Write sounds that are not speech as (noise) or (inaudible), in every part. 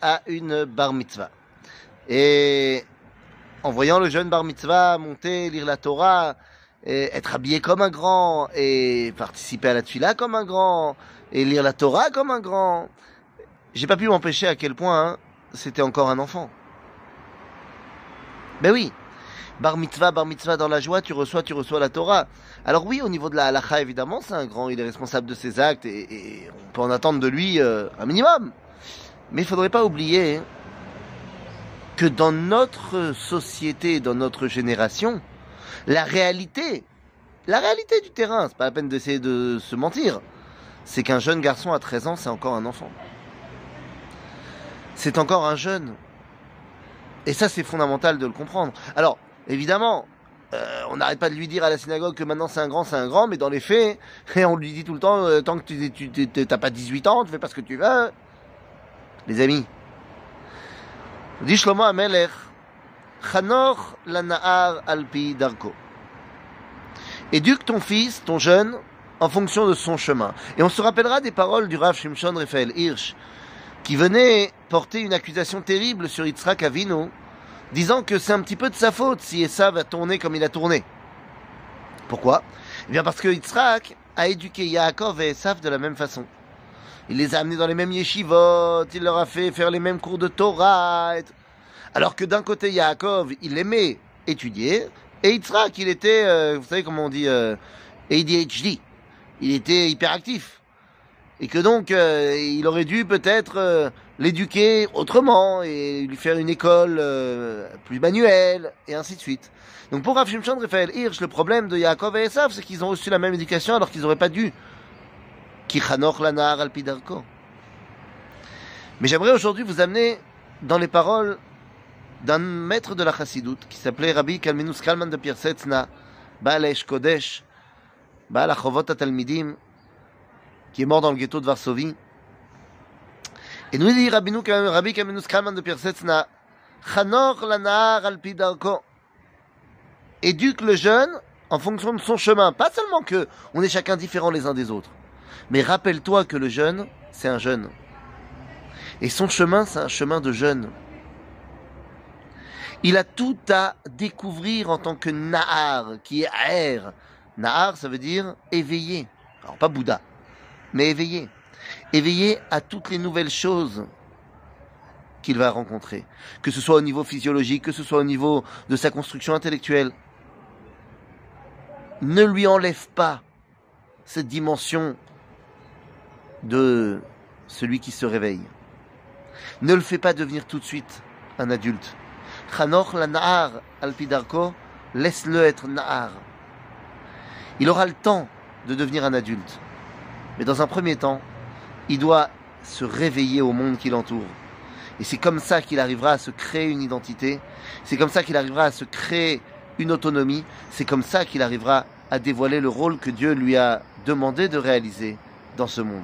à une bar mitzvah. Et en voyant le jeune bar mitzvah monter, lire la Torah, et être habillé comme un grand, et participer à la tfila comme un grand, et lire la Torah comme un grand, j'ai pas pu m'empêcher à quel point hein, c'était encore un enfant. Ben oui, bar mitzvah, bar mitzvah dans la joie, tu reçois, tu reçois la Torah. Alors oui, au niveau de la halacha, évidemment, c'est un grand, il est responsable de ses actes, et, on peut en attendre de lui euh, un minimum. Mais il faudrait pas oublier que dans notre société, dans notre génération, la réalité, la réalité du terrain, c'est pas la peine d'essayer de se mentir, c'est qu'un jeune garçon à 13 ans, c'est encore un enfant. C'est encore un jeune. Et ça, c'est fondamental de le comprendre. Alors, évidemment, euh, on n'arrête pas de lui dire à la synagogue que maintenant c'est un grand, c'est un grand, mais dans les faits, (laughs) on lui dit tout le temps, euh, tant que tu n'as pas 18 ans, tu fais pas ce que tu veux. Les amis, dit Shlomo Amelech, Chanor na'ar alpi darko. Éduque ton fils, ton jeune, en fonction de son chemin. Et on se rappellera des paroles du Rav Shimshon Raphaël Hirsch, qui venait porter une accusation terrible sur Yitzhak Avinu, disant que c'est un petit peu de sa faute si Esav a tourné comme il a tourné. Pourquoi? Eh bien parce que Yitzhak a éduqué Yaakov et Esav de la même façon. Il les a amenés dans les mêmes yeshivot, il leur a fait faire les mêmes cours de Torah. Alors que d'un côté, Yaakov, il aimait étudier, et Yitzhak, il était, euh, vous savez comment on dit, euh, ADHD. Il était hyperactif. Et que donc, euh, il aurait dû peut-être l'éduquer autrement et lui faire une école plus manuelle, et ainsi de suite. Donc pour Rav Shimshon Raphaël Hirsch, le problème de Yaakov et Esav, c'est qu'ils ont reçu la même éducation alors qu'ils n'auraient pas dû. Mais j'aimerais aujourd'hui vous amener dans les paroles d'un maître de la chassidoute qui s'appelait Rabbi Kalminus Kalman de Pirsetzna, Baal Kodesh, Baal Achovot Talmidim, qui est mort dans le ghetto de Varsovie. Et nous dit Rabbi Kalminus Kalman de Pirsetzna, Chanor lanar al pidarko. Éduque le jeune en fonction de son chemin. Pas seulement que on est chacun différent les uns des autres. Mais rappelle-toi que le jeune, c'est un jeune. Et son chemin, c'est un chemin de jeune. Il a tout à découvrir en tant que Nahar, qui est Aer. Nahar, ça veut dire éveillé. Alors pas Bouddha, mais éveillé. Éveillé à toutes les nouvelles choses qu'il va rencontrer. Que ce soit au niveau physiologique, que ce soit au niveau de sa construction intellectuelle. Ne lui enlève pas cette dimension de celui qui se réveille. Ne le fais pas devenir tout de suite un adulte. Chanoch la Nahar alpidarko, laisse-le être Nahar. Il aura le temps de devenir un adulte. Mais dans un premier temps, il doit se réveiller au monde qui l'entoure. Et c'est comme ça qu'il arrivera à se créer une identité. C'est comme ça qu'il arrivera à se créer une autonomie. C'est comme ça qu'il arrivera à dévoiler le rôle que Dieu lui a demandé de réaliser dans ce monde.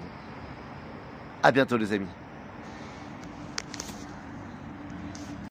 À bientôt les amis.